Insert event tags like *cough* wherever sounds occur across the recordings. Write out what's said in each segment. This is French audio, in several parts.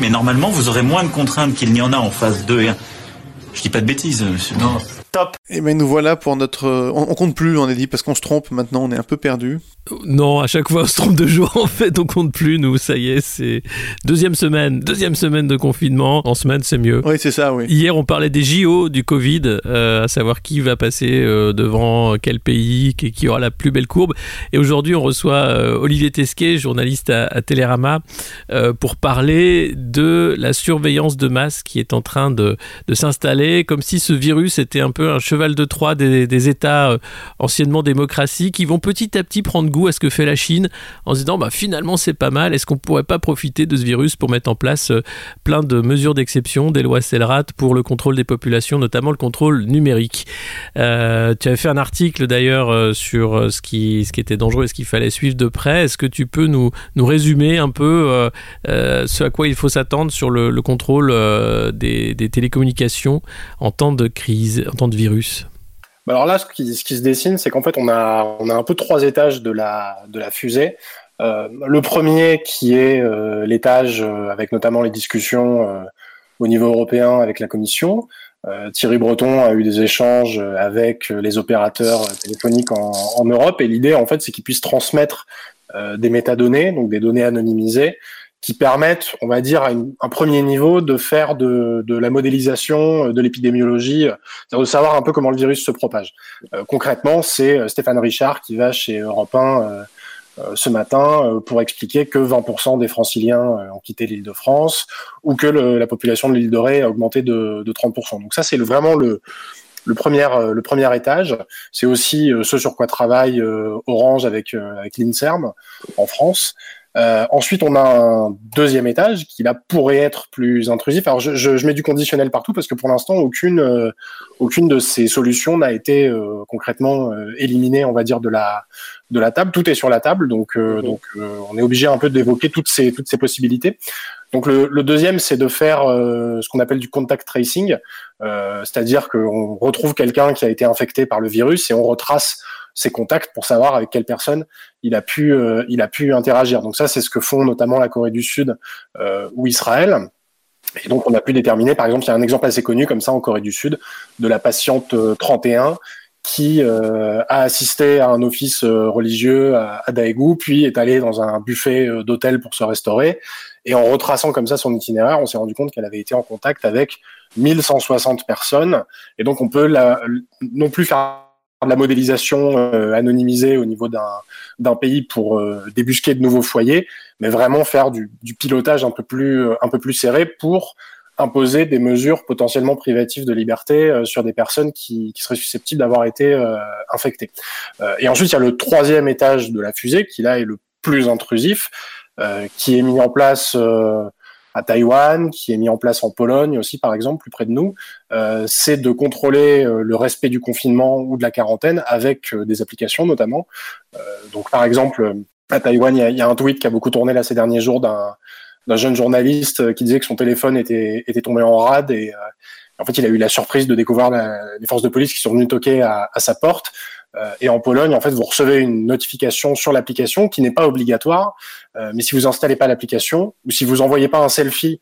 Mais normalement, vous aurez moins de contraintes qu'il n'y en a en phase 2 et 1. Je dis pas de bêtises, monsieur. Non. Top. Et eh ben nous voilà pour notre. On, compte plus, on est dit, parce qu'on se trompe maintenant, on est un peu perdu. Non, à chaque fois on se trompe de jour en fait, on compte plus nous, ça y est, c'est deuxième semaine, deuxième semaine de confinement, en semaine c'est mieux. Oui, c'est ça, oui. Hier on parlait des JO, du Covid, euh, à savoir qui va passer euh, devant quel pays, qui, aura la plus belle courbe. Et aujourd'hui on reçoit euh, Olivier Tesquet, journaliste à, à Télérama, pour parler de la surveillance de masse qui est en train de, de s'installer, comme si ce virus était un peu un cheval de Troie des, États anciennement démocraties qui vont petit à petit prendre goût à ce que fait la Chine en se disant bah, finalement c'est pas mal, est-ce qu'on pourrait pas profiter de ce virus pour mettre en place euh, plein de mesures d'exception, des lois CELRAT pour le contrôle des populations, notamment le contrôle numérique? Euh, tu avais fait un article d'ailleurs euh, sur ce qui, ce qui était dangereux et ce qu'il fallait suivre de près. Est-ce que tu peux nous, nous résumer un peu ce à quoi il faut s'attendre sur le, le contrôle des, des télécommunications en temps de crise, en temps de bah, alors là, ce qui, se dessine, c'est qu'en fait, on a, un peu trois étages de la, fusée. Euh, le premier qui est euh, l'étage euh, avec notamment les discussions au niveau européen avec la Commission. Thierry Breton a eu des échanges avec les opérateurs téléphoniques en Europe et l'idée en fait c'est qu'ils puissent transmettre des métadonnées, donc des données anonymisées, qui permettent, on va dire, à un premier niveau de faire de, de la modélisation euh, de l'épidémiologie, c'est-à-dire de savoir un peu comment le virus se propage. Euh, concrètement, c'est euh, Stéphane Richard qui va chez Europe 1 ce matin pour expliquer que 20% des franciliens ont quitté l'île de France ou que le, la population de l'île de Ré a augmenté de, de 30%. Donc ça, c'est vraiment le, le premier, le premier étage. C'est aussi ce sur quoi travaille Orange avec, avec l'INSERM en France. Euh, ensuite, on a un deuxième étage qui là pourrait être plus intrusif. Alors, je, je, je mets du conditionnel partout parce que pour l'instant, aucune, euh, aucune de ces solutions n'a été euh, concrètement euh, éliminée, on va dire, de la, de la table. Tout est sur la table, donc, mhm. donc on est obligé un peu d'évoquer toutes ces, toutes ces possibilités. Donc, le, le deuxième, c'est de faire ce qu'on appelle du contact tracing, c'est-à-dire qu'on retrouve quelqu'un qui a été infecté par le virus et on retrace ses contacts pour savoir avec quelle personne il a pu, euh, il a pu interagir. Donc ça, c'est ce que font notamment la Corée du Sud euh, ou Israël. Et donc on a pu déterminer, par exemple, il y a un exemple assez connu comme ça en Corée du Sud de la patiente 31 euh, qui a assisté à un office religieux à, à Daegu, puis est allée dans un buffet d'hôtel pour se restaurer. Et en retraçant comme ça son itinéraire, on s'est rendu compte qu'elle avait été en contact avec 1160 personnes. Et donc on peut la, non plus faire de la modélisation euh, anonymisée au niveau d'un pays pour euh, débusquer de nouveaux foyers, mais vraiment faire du, du, pilotage un peu plus euh, un peu plus serré pour imposer des mesures potentiellement privatives de liberté sur des personnes qui, qui seraient susceptibles d'avoir été infectées. et ensuite, il y a le troisième étage de la fusée qui là est le plus intrusif, qui est mis en place à Taïwan, qui est mis en place en Pologne aussi, par exemple, plus près de nous, euh, c'est de contrôler euh, le respect du confinement ou de la quarantaine avec euh, des applications notamment. Donc, par exemple, à Taïwan, il y, a un tweet qui a beaucoup tourné là ces derniers jours d'un jeune journaliste qui disait que son téléphone était, tombé en rade et en fait il a eu la surprise de découvrir les forces de police qui sont venues toquer à, sa porte et en Pologne, en fait, vous recevez une notification sur l'application qui n'est pas obligatoire, euh, mais si vous installez pas l'application ou si vous envoyez pas un selfie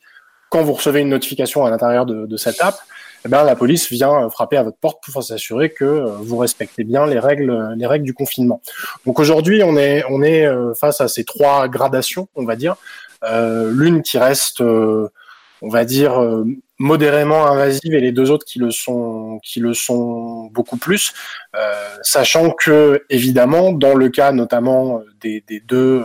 quand vous recevez une notification à l'intérieur de, cette app, eh bien, la police vient frapper à votre porte pour s'assurer que euh, vous respectez bien les règles, les règles du confinement. Donc aujourd'hui, on est, on est face à ces trois gradations, on va dire. Euh, L'une qui reste, on va dire, modérément invasive et les deux autres qui le sont qui le sont beaucoup plus euh, sachant que évidemment dans le cas notamment des, des deux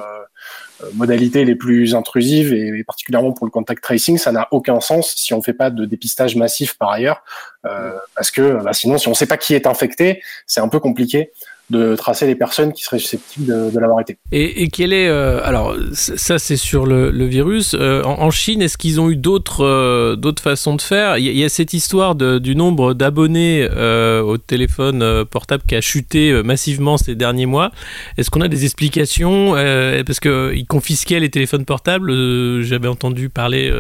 euh, modalités les plus intrusives et, particulièrement pour le contact tracing ça n'a aucun sens si on fait pas de dépistage massif par ailleurs euh, parce que bah, sinon si on sait pas qui est infecté c'est un peu compliqué de tracer les personnes qui seraient susceptibles de, l'avoir été. Et, quel est euh, alors ça c'est sur le, virus. Euh, en, Chine est-ce qu'ils ont eu d'autres euh, d'autres façons de faire? Il y, a cette histoire du nombre d'abonnés au téléphone portable qui a chuté massivement ces derniers mois. Est-ce qu'on a des explications? Parce que ils confisquaient les téléphones portables j'avais entendu parler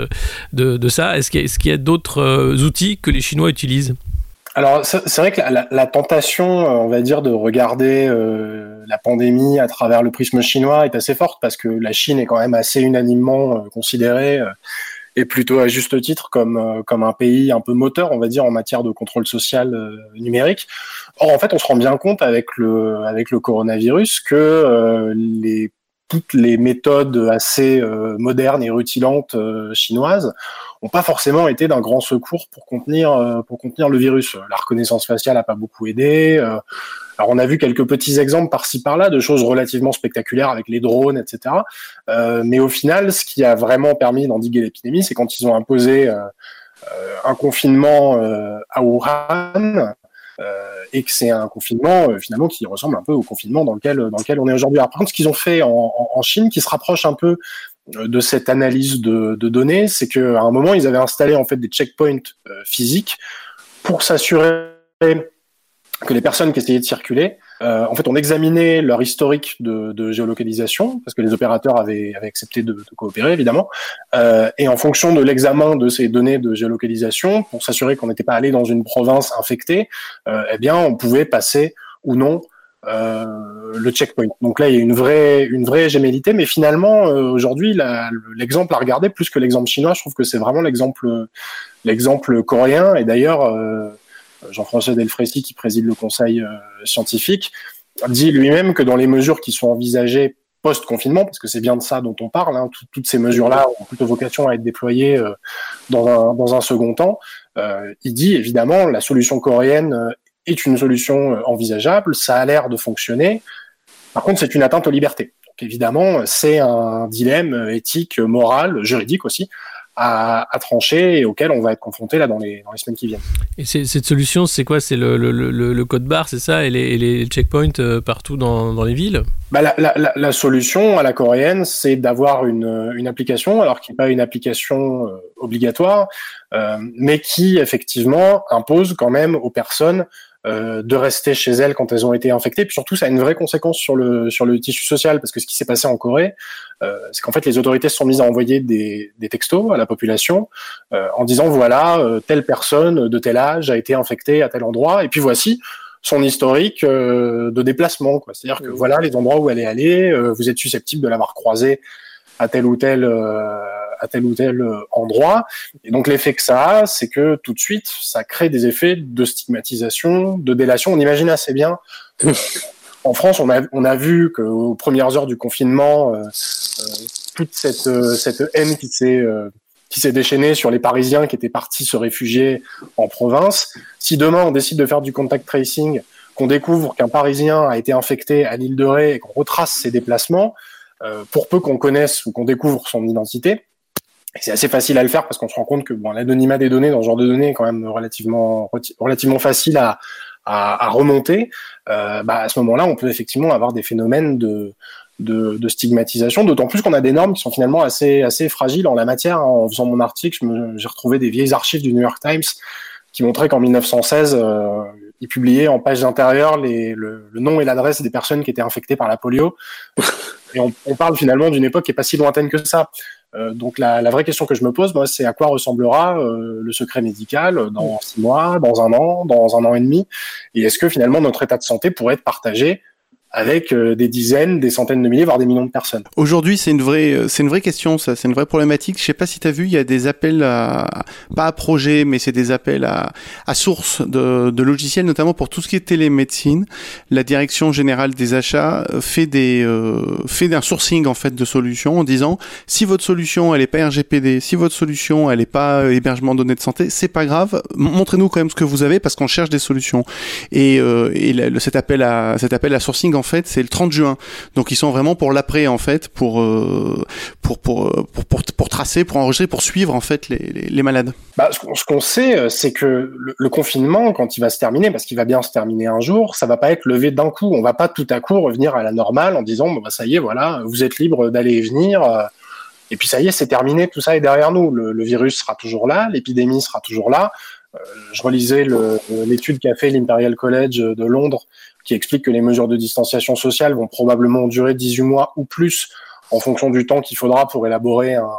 de, ça. Est-ce qu'il y a d'autres outils que les Chinois utilisent? Alors c'est vrai que la, la, la, tentation, on va dire, de regarder euh, la pandémie à travers le prisme chinois est assez forte parce que la Chine est quand même assez unanimement euh, considérée euh, et plutôt à juste titre comme euh, comme un pays un peu moteur, on va dire, en matière de contrôle social euh, numérique. Or en fait, on se rend bien compte avec le avec le coronavirus que euh, les toutes les méthodes assez euh, modernes et rutilantes euh, chinoises n'ont pas forcément été d'un grand secours pour contenir, euh, pour contenir le virus. La reconnaissance faciale n'a pas beaucoup aidé. alors on a vu quelques petits exemples par-ci par-là de choses relativement spectaculaires avec les drones, etc. mais au final, ce qui a vraiment permis d'endiguer l'épidémie, c'est quand ils ont imposé un confinement à Wuhan, euh, et que c'est un confinement euh, finalement qui ressemble un peu au confinement dans lequel dans lequel on est aujourd'hui. Par contre, ce qu'ils ont fait en, Chine, qui se rapproche un peu euh, de cette analyse de, de données, c'est qu'à un moment ils avaient installé en fait des checkpoints physiques pour s'assurer que les personnes qui essayaient de circuler, euh, en fait, on examinait leur historique de, de, géolocalisation, parce que les opérateurs avaient, avaient accepté de, de coopérer, évidemment, euh, et en fonction de l'examen de ces données de géolocalisation, pour s'assurer qu'on n'était pas allé dans une province infectée, euh, eh bien, on pouvait passer ou non euh, le checkpoint. Donc là, il y a une vraie, une vraie gémellité, mais finalement, euh, aujourd'hui, l'exemple à regarder, plus que l'exemple chinois, je trouve que c'est vraiment l'exemple, l'exemple coréen, et d'ailleurs, euh, Jean-François Delfrécy, qui préside le conseil euh, scientifique, dit lui-même que dans les mesures qui sont envisagées post-confinement, parce que c'est bien de ça dont on parle, hein, tout, toutes ces mesures-là ont plutôt vocation à être déployées euh, dans, un, dans, un, second temps, euh, il dit évidemment la solution coréenne euh, est une solution euh, envisageable, ça a l'air de fonctionner, par contre c'est une atteinte aux libertés. Donc évidemment c'est un dilemme éthique, moral, juridique aussi, à, à, trancher et auquel on va être confronté là dans les, dans les semaines qui viennent. Et cette solution, c'est quoi? C'est le, le, le, le, code barre, c'est ça? Et les, et les checkpoints euh, partout dans, dans les villes? Bah, la, la, la, solution à la coréenne, c'est d'avoir une, une application, alors qui n'est pas une application euh, obligatoire, euh, mais qui effectivement impose quand même aux personnes euh, de rester chez elles quand elles ont été infectées. Puis surtout, ça a une vraie conséquence sur le sur le tissu social parce que ce qui s'est passé en Corée, euh, c'est qu'en fait les autorités se sont mises à envoyer des, des textos à la population euh, en disant voilà euh, telle personne de tel âge a été infectée à tel endroit et puis voici son historique euh, de déplacement. C'est-à-dire que voilà les endroits où elle est allée, euh, vous êtes susceptible de l'avoir croisée à tel ou tel à tel ou tel endroit. Et donc l'effet que ça a, c'est que tout de suite, ça crée des effets de stigmatisation, de délation. On imagine assez bien. *laughs* En France, on a, on a vu qu'aux premières heures du confinement, euh, euh, toute cette, euh, cette haine qui s'est euh, qui s'est déchaînée sur les Parisiens qui étaient partis se réfugier en province. Si demain on décide de faire du contact tracing, qu'on découvre qu'un Parisien a été infecté à l'île de Ré et qu'on retrace ses déplacements, euh, pour peu qu'on connaisse ou qu'on découvre son identité, c'est assez facile à le faire parce qu'on se rend compte que bon, l'anonymat des données dans ce genre de données est quand même relativement, relativement facile à, à, à remonter. Euh, bah, à ce moment-là, on peut effectivement avoir des phénomènes de, de, de stigmatisation, d'autant plus qu'on a des normes qui sont finalement assez, assez fragiles en la matière. En faisant mon article, j'ai retrouvé des vieilles archives du New York Times qui montraient qu'en 1916, euh, ils publiaient en page intérieure les, le, le nom et l'adresse des personnes qui étaient infectées par la polio. *laughs* Et on, on parle finalement d'une époque qui est pas si lointaine que ça. Euh, donc la, la, vraie question que je me pose, moi, c'est à quoi ressemblera euh, le secret médical dans six mois, dans un an, dans un an et demi, et est-ce que finalement notre état de santé pourrait être partagé avec euh, des dizaines, des centaines de milliers, voire des millions de personnes. Aujourd'hui, c'est une vraie, euh, c'est une vraie question, ça, c'est une vraie problématique. Je sais pas si tu as vu, il y a des appels à, pas à projet, mais c'est des appels à, à source de, de logiciels, notamment pour tout ce qui est télémédecine. La direction générale des achats fait des, euh, fait un sourcing en fait de solutions en disant si votre solution elle est pas RGPD, si votre solution elle est pas hébergement de données de santé, c'est pas grave, montrez-nous quand même ce que vous avez parce qu'on cherche des solutions. Et, euh, et le, cet appel à, cet appel à sourcing fait, c'est le 30 juin. Donc ils sont vraiment pour l'après en fait, pour, euh, pour, pour, pour, pour, tracer, pour enregistrer, pour suivre en fait les, malades bah, Ce qu'on sait, c'est que le, confinement, quand il va se terminer, parce qu'il va bien se terminer un jour, ça va pas être levé d'un coup. On va pas tout à coup revenir à la normale en disant, bah, ça y est, voilà, vous êtes libre d'aller et venir. Et puis ça y est, c'est terminé, tout ça est derrière nous. Le, virus sera toujours là, l'épidémie sera toujours là. Euh, je relisais l'étude qu'a fait l'Imperial College de Londres qui explique que les mesures de distanciation sociale vont probablement durer 18 mois ou plus en fonction du temps qu'il faudra pour élaborer un,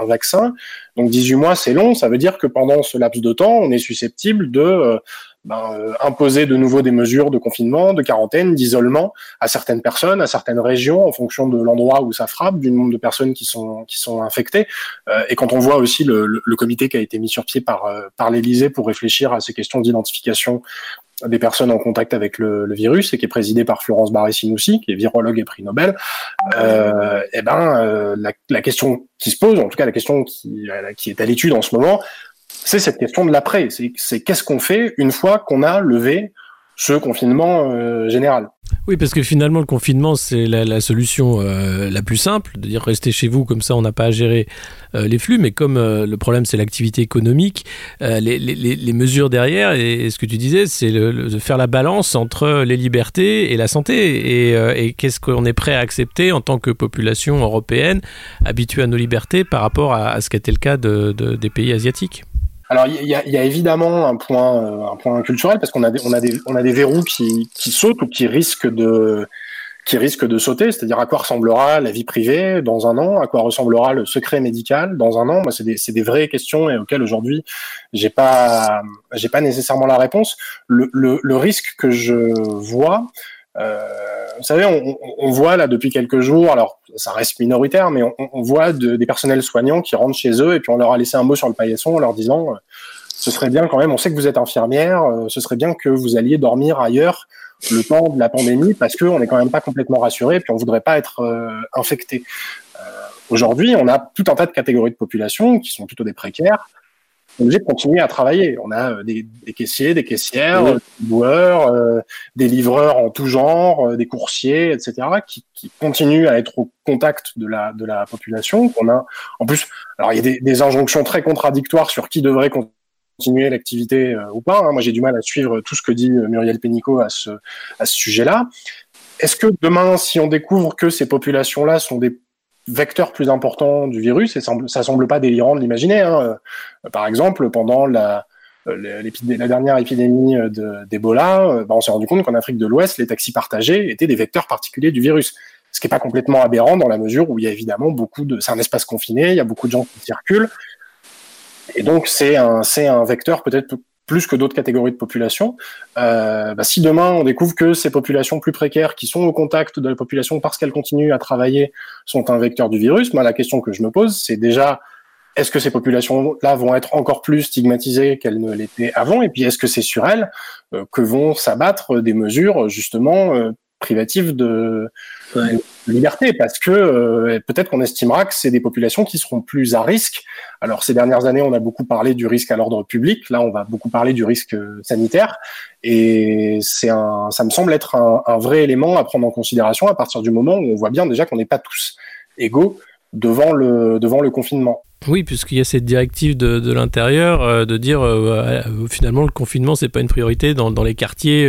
un vaccin. Donc 18 mois, c'est long. Ça veut dire que pendant ce laps de temps, on est susceptible de euh, ben, euh, imposer de nouveau des mesures de confinement, de quarantaine, d'isolement à certaines personnes, à certaines régions, en fonction de l'endroit où ça frappe, du nombre de personnes qui sont qui sont infectées. Euh, et quand on voit aussi le, le, comité qui a été mis sur pied par par l'Élysée pour réfléchir à ces questions d'identification des personnes en contact avec le, virus et qui est présidé par Florence Barré-Sinoussi, qui est virologue et prix Nobel, euh, eh ben euh, la, question qui se pose, en tout cas la question qui, qui est à l'étude en ce moment, c'est cette question de l'après. C'est qu'est-ce qu'on fait une fois qu'on a levé ce confinement euh, général. Oui, parce que finalement, le confinement, c'est la, la, solution euh, la plus simple, de dire restez chez vous, comme ça on n'a pas à gérer euh, les flux, mais comme euh, le problème c'est l'activité économique, euh, les, les, les, mesures derrière, et, ce que tu disais, c'est de faire la balance entre les libertés et la santé, et, et qu'est-ce qu'on est prêt à accepter en tant que population européenne habituée à nos libertés par rapport à, à ce qui était le cas de, de, des pays asiatiques? Alors il y, y a, évidemment un point, euh, un point culturel parce qu'on a des, on a des, on a des verrous qui, qui sautent ou qui risquent de, qui risquent de sauter, c'est-à-dire à quoi ressemblera la vie privée dans un an, à quoi ressemblera le secret médical dans un an? Moi, c'est des, c'est des vraies questions et auxquelles aujourd'hui j'ai pas, j'ai pas nécessairement la réponse. Le, le, le risque que je vois, vous savez, on, on, voit là depuis quelques jours, alors ça reste minoritaire, mais on, on voit de, des personnels soignants qui rentrent chez eux et puis on leur a laissé un mot sur le paillasson en leur disant euh, ce serait bien quand même, on sait que vous êtes infirmière, euh, ce serait bien que vous alliez dormir ailleurs le temps de la pandémie parce qu'on n'est quand même pas complètement rassuré et puis on voudrait pas être euh, infecté. Aujourd'hui, on a tout un tas de catégories de population qui sont plutôt des précaires, obligé de continuer à travailler. On a euh, des, des caissiers, des caissières, des loueurs, euh, des livreurs en tout genre, euh, des coursiers, etc., qui, qui, continuent à être au contact de la, de la population. On a, en plus, alors il y a des, des, injonctions très contradictoires sur qui devrait continuer l'activité ou pas. Hein. Moi, j'ai du mal à suivre tout ce que dit Muriel Pénicaud à ce, à ce sujet-là. Est-ce que demain, si on découvre que ces populations-là sont des vecteur plus important du virus, et semble, ça semble pas délirant de l'imaginer. Hein. Euh, par exemple, pendant la, euh, la dernière épidémie d'Ebola, euh, bah, on s'est rendu compte qu'en Afrique de l'Ouest, les taxis partagés étaient des vecteurs particuliers du virus. Ce qui n'est pas complètement aberrant dans la mesure où il y a évidemment beaucoup de... C'est un espace confiné, il y a beaucoup de gens qui circulent. Et donc, c'est un, un vecteur peut-être plus que d'autres catégories de population. Euh, bah, si demain on découvre que ces populations plus précaires qui sont au contact de la population parce qu'elles continuent à travailler sont un vecteur du virus, moi la question que je me pose c'est déjà est-ce que ces populations-là vont être encore plus stigmatisées qu'elles ne l'étaient avant? Et puis est-ce que c'est sur elles euh, que vont s'abattre des mesures justement euh, privatives de, liberté parce que euh, peut-être qu'on estimera que c'est des populations qui seront plus à risque. Alors ces dernières années, on a beaucoup parlé du risque à l'ordre public. Là, on va beaucoup parler du risque euh, sanitaire. Et c'est un, ça me semble être un, un, vrai élément à prendre en considération à partir du moment où on voit bien déjà qu'on n'est pas tous égaux devant le devant le confinement. Oui, puisqu'il y a cette directive de, de l'intérieur euh, de dire euh, finalement le confinement c'est pas une priorité dans, dans les quartiers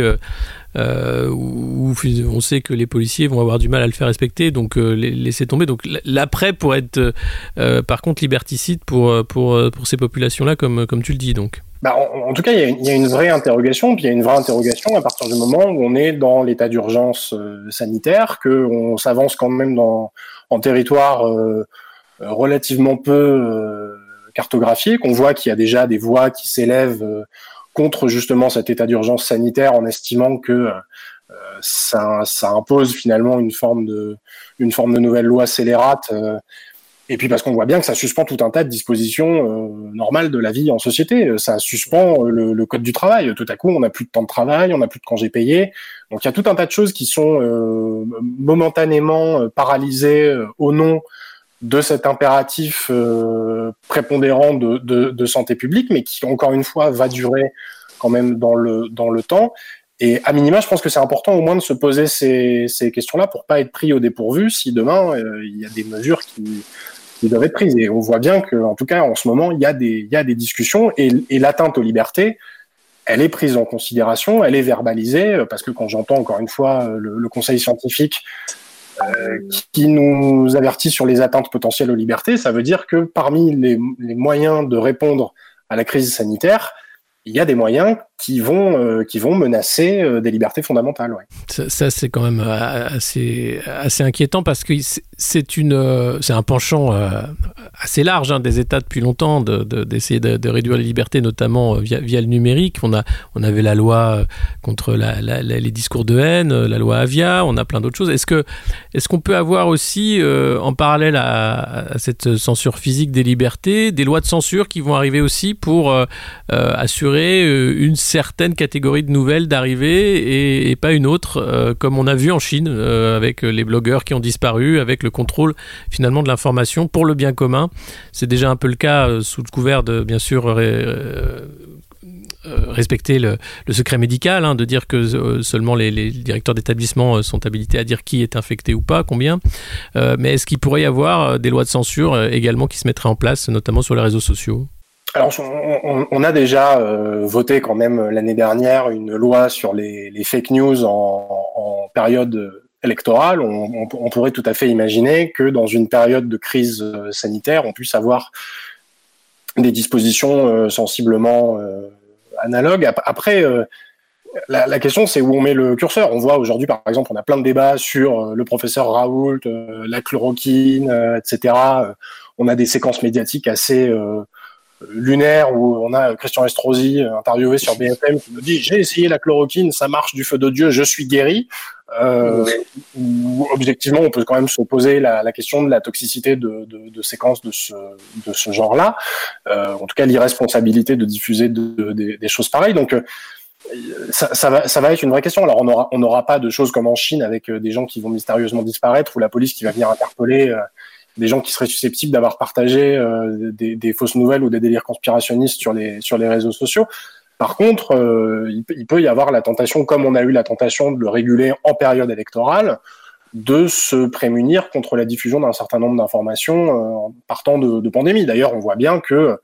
euh, où on sait que les policiers vont avoir du mal à le faire respecter, donc euh, laisser tomber. Donc l'après pourrait être euh, par contre liberticide pour, pour, pour ces populations-là, comme, comme tu le dis. Donc. Bah, en, tout cas, il y, a, une vraie interrogation, puis il y a une vraie interrogation à partir du moment où on est dans l'état d'urgence sanitaire, qu'on s'avance quand même dans, en territoire relativement peu cartographié, qu'on voit qu'il y a déjà des voix qui s'élèvent contre justement cet état d'urgence sanitaire en estimant que euh, ça, ça, impose finalement une forme de, une forme de nouvelle loi scélérate. Euh, et puis parce qu'on voit bien que ça suspend tout un tas de dispositions euh, normales de la vie en société. Ça suspend le, le, code du travail. Tout à coup, on n'a plus de temps de travail, on n'a plus de congés payés. Donc il y a tout un tas de choses qui sont euh, momentanément paralysées au nom de cet impératif euh, prépondérant de, santé publique, mais qui, encore une fois, va durer quand même dans le, temps. Et à minima, je pense que c'est important au moins de se poser ces, questions-là pour pas être pris au dépourvu si demain euh, il y a des mesures qui, doivent être prises. Et on voit bien que, en tout cas, en ce moment, il y a des, discussions et, l'atteinte aux libertés, elle est prise en considération, elle est verbalisée, parce que quand j'entends encore une fois le, conseil scientifique euh, qui nous avertit sur les atteintes potentielles aux libertés, ça veut dire que parmi les, moyens de répondre à la crise sanitaire, il y a des moyens qui vont, euh, qui vont menacer euh, des libertés fondamentales. Ouais. Ça, c'est quand même euh, assez, assez inquiétant parce que c'est une, c'est un penchant assez large hein, des États depuis longtemps d'essayer de, de, de, réduire les libertés, notamment via, le numérique. On, a, on avait la loi contre les discours de haine, la loi Avia, on a plein d'autres choses. Est-ce que est-ce qu'on peut avoir aussi, en parallèle à, à, cette censure physique des libertés, des lois de censure qui vont arriver aussi pour assurer une certaines catégories de nouvelles d'arrivée et, pas une autre, euh, comme on a vu en Chine euh, avec les blogueurs qui ont disparu, avec le contrôle finalement de l'information pour le bien commun. C'est déjà un peu le cas euh, sous le couvert de bien sûr euh, respecter le, secret médical, hein, de dire que euh, seulement les, directeurs d'établissement sont habilités à dire qui est infecté ou pas, combien. Euh, mais est-ce qu'il pourrait y avoir des lois de censure également qui se mettraient en place, notamment sur les réseaux sociaux? Alors, on, a déjà euh, voté quand même l'année dernière une loi sur les, fake news en, période électorale. On, pourrait tout à fait imaginer que dans une période de crise euh, sanitaire, on puisse avoir des dispositions euh, sensiblement euh, analogues. Après, euh, la, la, question, c'est où on met le curseur. On voit aujourd'hui, par exemple, on a plein de débats sur le professeur Raoult, la chloroquine, etc. On a des séquences médiatiques assez lunaire où on a Christian Estrosi euh, interviewé sur BFM qui nous dit j'ai essayé la chloroquine, ça marche du feu de Dieu, je suis guéri. Euh, où, objectivement, on peut quand même se poser la, la question de la toxicité de, de, de séquences de ce, de ce genre-là. Euh, en tout cas, l'irresponsabilité de diffuser de, de, des choses pareilles. Donc, euh, ça, ça, va, ça va être une vraie question. Alors, on n'aura on aura pas de choses comme en Chine avec des gens qui vont mystérieusement disparaître ou la police qui va venir interpeller des gens qui seraient susceptibles d'avoir partagé euh, des, des, fausses nouvelles ou des délires conspirationnistes sur les, sur les réseaux sociaux. Par contre, euh, il, peut y avoir la tentation, comme on a eu la tentation de le réguler en période électorale, de se prémunir contre la diffusion d'un certain nombre d'informations euh, en partant de, de pandémie. D'ailleurs, on voit bien que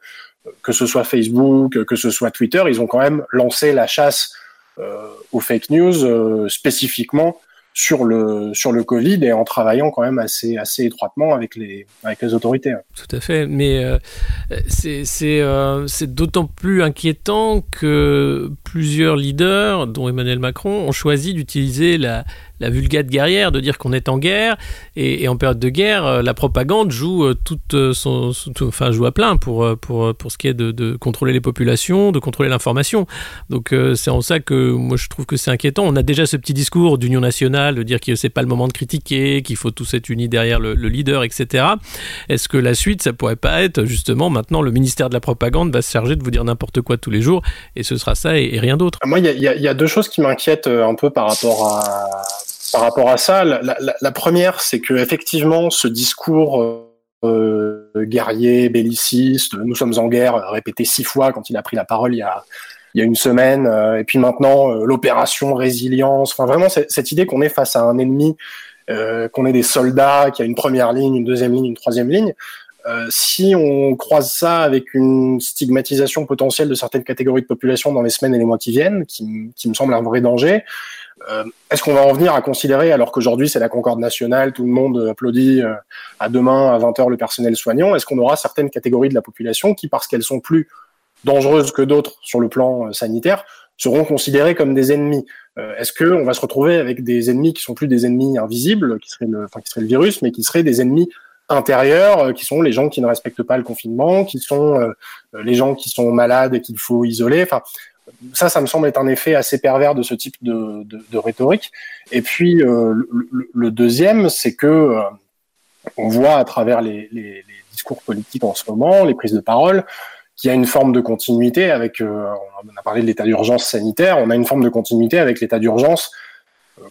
que ce soit Facebook, que ce soit Twitter, ils ont quand même lancé la chasse euh, aux fake news euh, spécifiquement sur le sur le Covid et en travaillant quand même assez assez étroitement avec les avec les autorités. Tout à fait, mais euh, c'est c'est euh, d'autant plus inquiétant que plusieurs leaders, dont Emmanuel Macron, ont choisi d'utiliser la la vulgate guerrière de dire qu'on est en guerre et, en période de guerre euh, la propagande joue euh, toute euh, son, tout, enfin joue à plein pour pour pour ce qui est de, de contrôler les populations de contrôler l'information. Donc c'est en ça que moi je trouve que c'est inquiétant. On a déjà ce petit discours d'union nationale de dire que c'est pas le moment de critiquer qu'il faut tous être unis derrière le, le leader etc est-ce que la suite ça pourrait pas être justement maintenant le ministère de la propagande va se charger de vous dire n'importe quoi tous les jours et ce sera ça et, rien d'autre? Moi il y, y a deux choses qui m'inquiètent un peu par rapport à par rapport à ça, la, la, la première, c'est que effectivement, ce discours euh, guerrier, belliciste, nous sommes en guerre, répété six fois quand il a pris la parole il y a, il y a une semaine, euh, et puis maintenant euh, l'opération résilience, enfin vraiment cette idée qu'on est face à un ennemi, euh, qu'on est des soldats, qu'il y a une première ligne, une deuxième ligne, une troisième ligne. Euh, si on croise ça avec une stigmatisation potentielle de certaines catégories de population dans les semaines et les mois qui viennent, qui, qui me semble un vrai danger, euh, Est-ce qu'on va en venir à considérer, alors qu'aujourd'hui c'est la concorde nationale, tout le monde applaudit euh, à demain à 20h le personnel soignant, est-ce qu'on aura certaines catégories de la population qui, parce qu'elles sont plus dangereuses que d'autres sur le plan euh, sanitaire, seront considérées comme des ennemis? Est-ce qu'on va se retrouver avec des ennemis qui sont plus des ennemis invisibles, qui seraient le, virus, mais qui seraient des ennemis intérieurs, qui sont les gens qui ne respectent pas le confinement, qui sont les gens qui sont malades et qu'il faut isoler? Ça, ça me semble être un effet assez pervers de ce type de, rhétorique. Et puis euh, le, deuxième, c'est que euh, on voit à travers les, discours politiques en ce moment, les prises de parole, qu'il y a une forme de continuité avec. Euh, on a parlé de l'état d'urgence sanitaire. On a une forme de continuité avec l'état d'urgence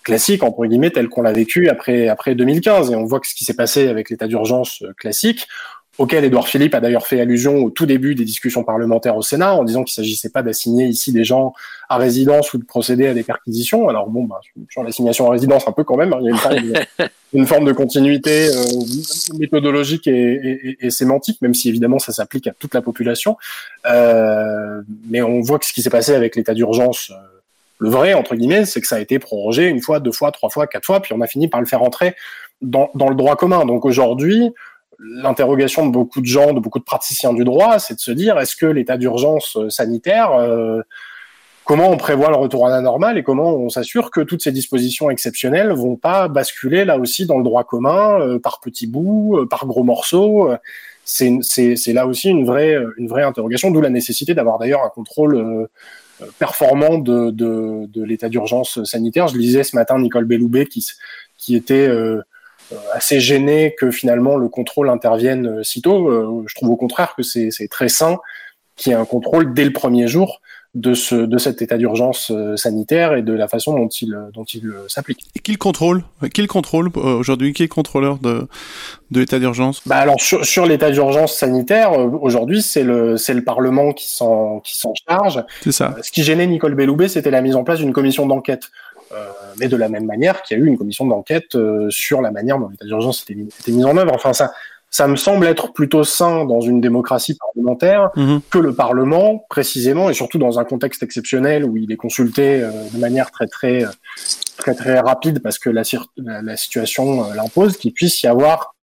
classique entre guillemets tel qu'on l'a vécu après après 2015 et on voit que ce qui s'est passé avec l'état d'urgence classique auquel Édouard Philippe a d'ailleurs fait allusion au tout début des discussions parlementaires au Sénat, en disant qu'il s'agissait pas d'assigner ici des gens à résidence ou de procéder à des perquisitions. Alors bon, bah, sur l'assignation à résidence, un peu quand même, hein, il y a une forme de, *laughs* une forme de continuité euh, méthodologique et, et, et, sémantique, même si évidemment ça s'applique à toute la population. Euh, mais on voit que ce qui s'est passé avec l'état d'urgence, euh, le vrai, entre guillemets, c'est que ça a été prorogé une fois, deux fois, trois fois, quatre fois, puis on a fini par le faire entrer dans, dans le droit commun. Donc aujourd'hui, l'interrogation de beaucoup de gens, de beaucoup de praticiens du droit, c'est de se dire est-ce que l'état d'urgence euh, sanitaire, euh, comment on prévoit le retour à la normale et comment on s'assure que toutes ces dispositions exceptionnelles vont pas basculer là aussi dans le droit commun euh, par petits bouts, par gros morceaux. C'est là aussi une vraie, une vraie interrogation, d'où la nécessité d'avoir d'ailleurs un contrôle performant de, de, de l'état d'urgence sanitaire. Je lisais ce matin Nicole Belloubet qui, qui était euh, assez gêné que finalement le contrôle intervienne euh, sitôt. Euh, je trouve au contraire que c'est très sain qu'il y ait un contrôle dès le premier jour de, ce, de cet état d'urgence sanitaire et de la façon dont il, dont il s'applique. Et qui le contrôle? Qui le contrôle aujourd'hui? Qui est contrôleur de, de l'état d'urgence? Bah alors sur, sur l'état d'urgence sanitaire, aujourd'hui c'est le, le Parlement qui s'en charge. C'est ça. Ce qui gênait Nicole Belloubet, c'était la mise en place d'une commission d'enquête. Euh, mais de la même manière qu'il y a eu une commission d'enquête euh, sur la manière dont l'état d'urgence était, était mis en œuvre. Enfin, ça, ça me semble être plutôt sain dans une démocratie parlementaire mhm. que le Parlement, précisément, et surtout dans un contexte exceptionnel où il est consulté euh, de manière très très très très rapide parce que la, la, situation l'impose, qu'il puisse y avoir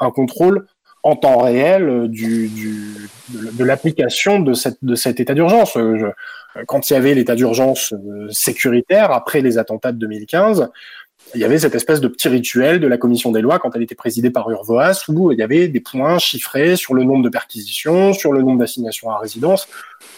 un contrôle en temps réel du, du de, l'application de, cette, de cet état d'urgence. Quand il y avait l'état d'urgence euh, sécuritaire, après les attentats de 2015, il y avait cette espèce de petit rituel de la commission des lois quand elle était présidée par Urvoas, où il y avait des points chiffrés sur le nombre de perquisitions, sur le nombre d'assignations à résidence.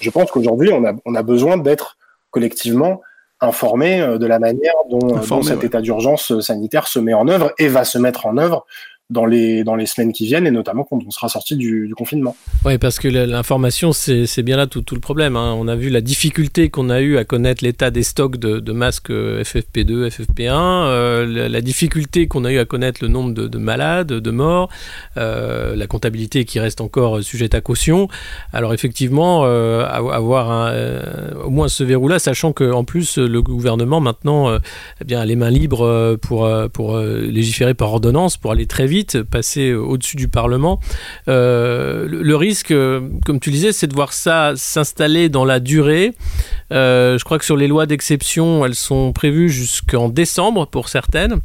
Je pense qu'aujourd'hui, on a, on a besoin d'être collectivement informés euh, de la manière dont, dont cet état d'urgence sanitaire se met en œuvre et va se mettre en œuvre dans les, dans les semaines qui viennent et notamment quand on sera sorti du, confinement. Oui, parce que l'information, c'est bien là tout, tout le problème. Hein. On a vu la difficulté qu'on a eu à connaître l'état des stocks de, masques FFP2, FFP1, euh, la, difficulté qu'on a eu à connaître le nombre de, de malades, de morts, euh, la comptabilité qui reste encore sujette à caution. Alors effectivement, euh, avoir euh, au moins ce verrou-là, sachant qu'en plus le gouvernement maintenant euh, eh bien, a les mains libres pour, pour légiférer par ordonnance, pour aller très vite passer au-dessus du Parlement. Euh, le, risque, euh, comme tu disais, c'est de voir ça s'installer dans la durée. Euh, je crois que sur les lois d'exception, elles sont prévues jusqu'en décembre pour certaines.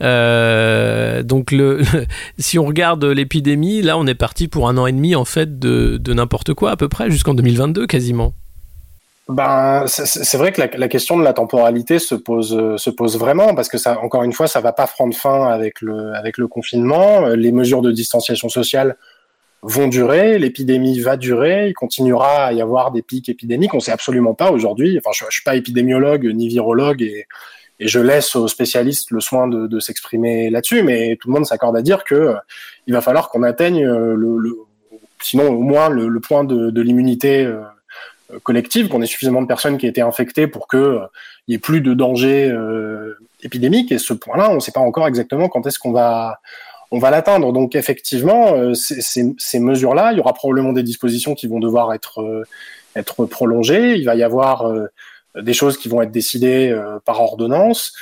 donc, *laughs* si on regarde l'épidémie, là, on est parti pour un an et demi en fait de, de n'importe quoi à peu près jusqu'en 2022 quasiment. Ben, c'est vrai que la, question de la temporalité se pose, se pose vraiment parce que ça, encore une fois, ça va pas prendre fin avec le, avec le confinement. Les mesures de distanciation sociale vont durer, l'épidémie va durer, il continuera à y avoir des pics épidémiques. On sait absolument pas aujourd'hui. Enfin, je, je, suis pas épidémiologue ni virologue et, et je laisse aux spécialistes le soin de, s'exprimer là-dessus, mais tout le monde s'accorde à dire que euh, il va falloir qu'on atteigne le, le, sinon au moins le, point de, l'immunité euh, euh, collective, qu'on ait suffisamment de personnes qui aient été infectées pour qu'il euh, n'y ait plus de danger euh, épidémique. Et ce point-là, on ne sait pas encore exactement quand est-ce qu'on va on va l'atteindre. Donc effectivement, ces, mesures-là, il y aura probablement des dispositions qui vont devoir être être prolongées. Il va y avoir des choses qui vont être décidées par ordonnance.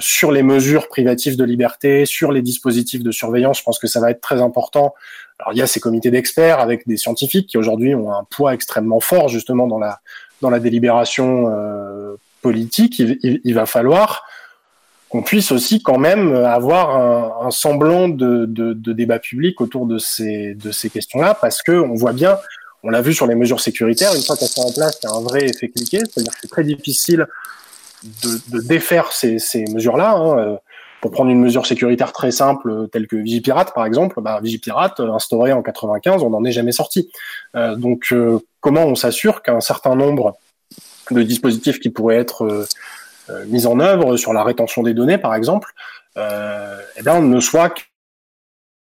sur les mesures privatives de liberté, sur les dispositifs de surveillance, je pense que ça va être très important alors il y a ces comités d'experts avec des scientifiques qui aujourd'hui ont un poids extrêmement fort justement dans la dans la délibération euh, politique. Il, il, va falloir qu'on puisse aussi quand même avoir un, un semblant de, de, de, débat public autour de ces de ces questions-là, parce que on voit bien, on l'a vu sur les mesures sécuritaires, une fois qu'elles sont en place, il y a un vrai effet cliqué, c'est-à-dire que c'est très difficile de, de défaire ces, ces mesures-là. Hein. Pour prendre une mesure sécuritaire très simple, telle que Vigipirate, par exemple, bah, Vigipirate, euh, instauré en 95, on n'en est jamais sorti. Euh, donc, euh, comment on s'assure qu'un certain nombre de dispositifs qui pourraient être euh, euh mis en œuvre sur la rétention des données, par exemple, eh bien, ne soit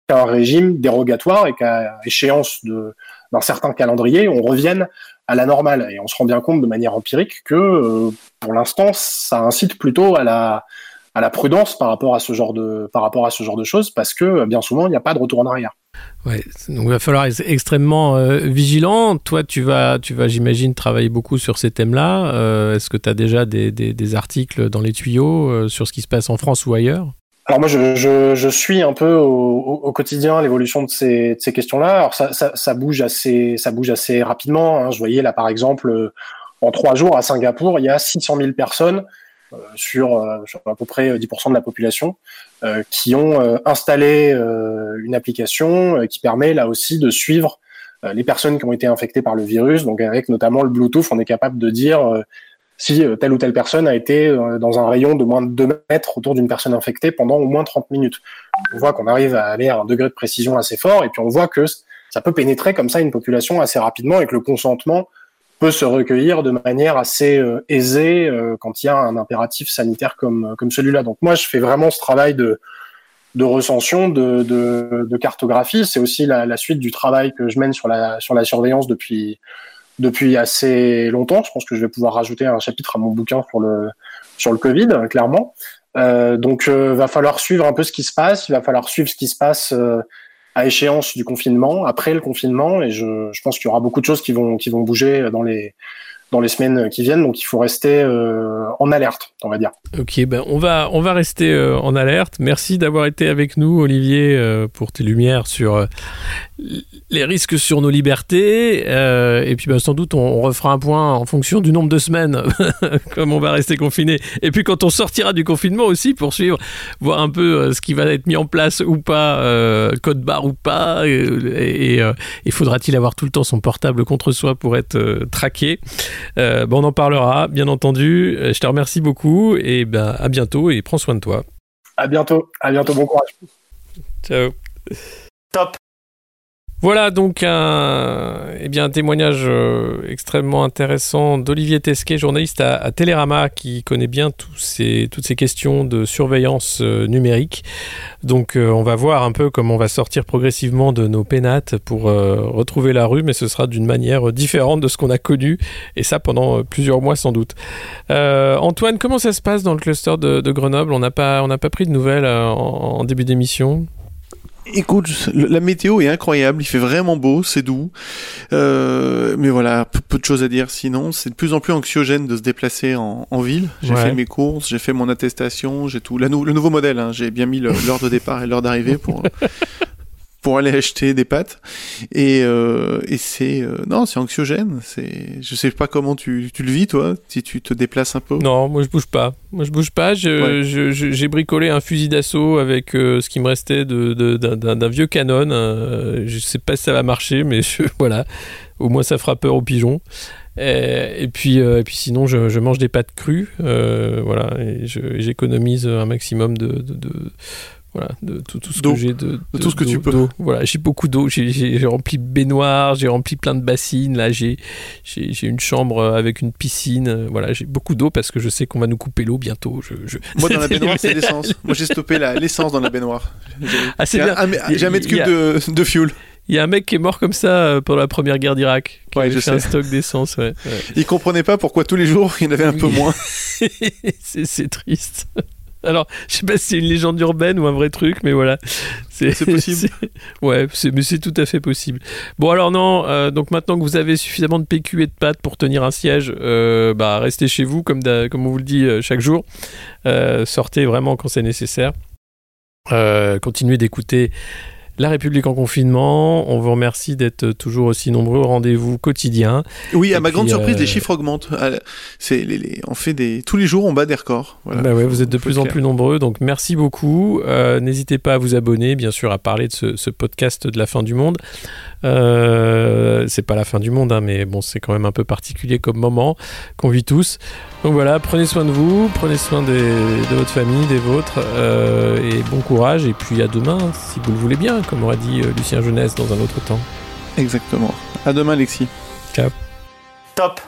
qu'un régime dérogatoire et qu'à échéance d'un certain calendrier, on revienne à la normale. Et on se rend bien compte de manière empirique que, pour l'instant, ça incite plutôt à la à la prudence par rapport à ce genre de par rapport à ce genre de choses parce que bien souvent il n'y a pas de retour en arrière. Ouais, donc il va falloir être extrêmement euh, vigilant. Toi, tu vas, tu vas, j'imagine, travailler beaucoup sur ces thèmes-là. Euh, est-ce que tu as déjà des, des, des, articles dans les tuyaux euh, sur ce qui se passe en France ou ailleurs? Alors moi, je, je, je, suis un peu au, au quotidien l'évolution de ces, de ces questions-là. Alors ça, ça, ça, bouge assez, ça bouge assez rapidement. Hein. Je voyais là, par exemple, en trois jours à Singapour, il y a 600 000 personnes euh, sur, euh, sur, à peu près 10% de la population euh, qui ont installé une application qui permet là aussi de suivre les personnes qui ont été infectées par le virus. Donc avec notamment le Bluetooth, on est capable de dire si telle ou telle personne a été dans un rayon de moins de 2 mètres autour d'une personne infectée pendant au moins 30 minutes. On voit qu'on arrive à aller à un degré de précision assez fort et puis on voit que ça peut pénétrer comme ça une population assez rapidement et que le consentement se recueillir de manière assez euh, aisée euh, quand il y a un impératif sanitaire comme, comme celui-là. Donc moi, je fais vraiment ce travail de, de recension, de, de, cartographie. C'est aussi la, suite du travail que je mène sur la, sur la surveillance depuis, depuis assez longtemps. Je pense que je vais pouvoir rajouter un chapitre à mon bouquin sur le, sur le Covid, clairement. Euh, donc, euh, va falloir suivre un peu ce qui se passe. Il va falloir suivre ce qui se passe à échéance du confinement, après le confinement, et je, je pense qu'il y aura beaucoup de choses qui vont, qui vont bouger dans les, dans les semaines qui viennent. Donc il faut rester euh, en alerte, on va dire. Ok, ben on va on va rester euh, en alerte. Merci d'avoir été avec nous, Olivier, euh, pour tes lumières sur euh, les risques sur nos libertés. Euh, et puis ben, sans doute on, on, refera un point en fonction du nombre de semaines, *laughs* comme on va rester confiné. Et puis quand on sortira du confinement aussi pour suivre, voir un peu ce qui va être mis en place ou pas, code barre ou pas. Et, et, et faudra-t-il avoir tout le temps son portable contre soi pour être traqué? Euh, bon, on en parlera, bien entendu. Euh, je te remercie beaucoup et ben, à bientôt et prends soin de toi. À bientôt, à bientôt, bon courage. Ciao. Top. Voilà donc un, eh témoignage euh, extrêmement intéressant d'Olivier Tesquet, journaliste à, à, Télérama, qui connaît bien tous ces, toutes ces questions de surveillance euh, numérique. Donc euh, on va voir un peu comment on va sortir progressivement de nos pénates pour retrouver la rue, mais ce sera d'une manière différente de ce qu'on a connu, et ça pendant plusieurs mois sans doute. Antoine, comment ça se passe dans le cluster de, Grenoble? On n'a pas, pas pris de nouvelles en début d'émission? Écoute, la météo est incroyable, il fait vraiment beau, c'est doux. Euh, mais voilà, peu de choses à dire sinon. C'est de plus en plus anxiogène de se déplacer en, en ville. J'ai ouais. fait mes courses, j'ai fait mon attestation, j'ai tout. La nou le nouveau modèle, hein, j'ai bien mis l'heure de départ et l'heure d'arrivée pour, pour aller acheter des pâtes. Et, euh, et c'est euh, non, c'est anxiogène. C'est, je sais pas comment tu, tu, le vis toi, si tu te déplaces un peu. Non, moi je bouge pas. Moi je bouge pas. Ouais. j'ai bricolé un fusil d'assaut avec euh, ce qui me restait de, d'un vieux canon. Je sais pas si ça va marcher, mais je, *laughs* voilà. Au moins ça fera peur aux pigeons. Et, et puis, et puis sinon, je, je, mange des pâtes crues, voilà, et j'économise un maximum de, de, de voilà, de tout, tout ce que j'ai de, de, tout ce que tu peux. Voilà, j'ai beaucoup d'eau, j'ai rempli de baignoires, j'ai rempli plein de bassines, là j'ai une chambre avec une piscine, voilà, j'ai beaucoup d'eau parce que je sais qu'on va nous couper l'eau bientôt. Je, je... Moi dans la *laughs* baignoire c'est l'essence. Moi j'ai stoppé l'essence dans la baignoire. *laughs* Ah c'est bien. J'ai un mètre cube de, de fuel. Il y a un mec qui est mort comme ça pendant la première guerre d'Irak, qui ouais, avait fait sais. un stock d'essence. Ouais, ouais. Il comprenait pas pourquoi tous les jours il y en avait un peu moins. *laughs* c'est triste. Alors, je sais pas si c'est une légende urbaine ou un vrai truc, mais voilà. C'est possible. *laughs* Ouais, mais c'est tout à fait possible. Bon, alors non, euh, donc maintenant que vous avez suffisamment de PQ et de pâtes pour tenir un siège, euh, bah, restez chez vous, comme, comme on vous le dit euh, chaque jour. Sortez vraiment quand c'est nécessaire. Continuez d'écouter la République en confinement. On vous remercie d'être toujours aussi nombreux au rendez-vous quotidien. Oui, à Et ma puis, grande surprise, euh... les chiffres augmentent. C'est les, les, on fait des tous les jours, on bat des records. Voilà. Bah ouais, vous êtes de plus clair. en plus nombreux, donc merci beaucoup. Euh, N'hésitez pas à vous abonner, bien sûr, à parler de ce, ce podcast de la fin du monde. Euh, c'est pas la fin du monde, hein, mais bon, c'est quand même un peu particulier comme moment qu'on vit tous. Donc voilà, prenez soin de vous, prenez soin des, de votre famille, des vôtres, euh, et bon courage. Et puis à demain, si vous le voulez bien, comme aurait dit Lucien Jeunesse dans un autre temps. Exactement. À demain, Alexis. Ciao. Top.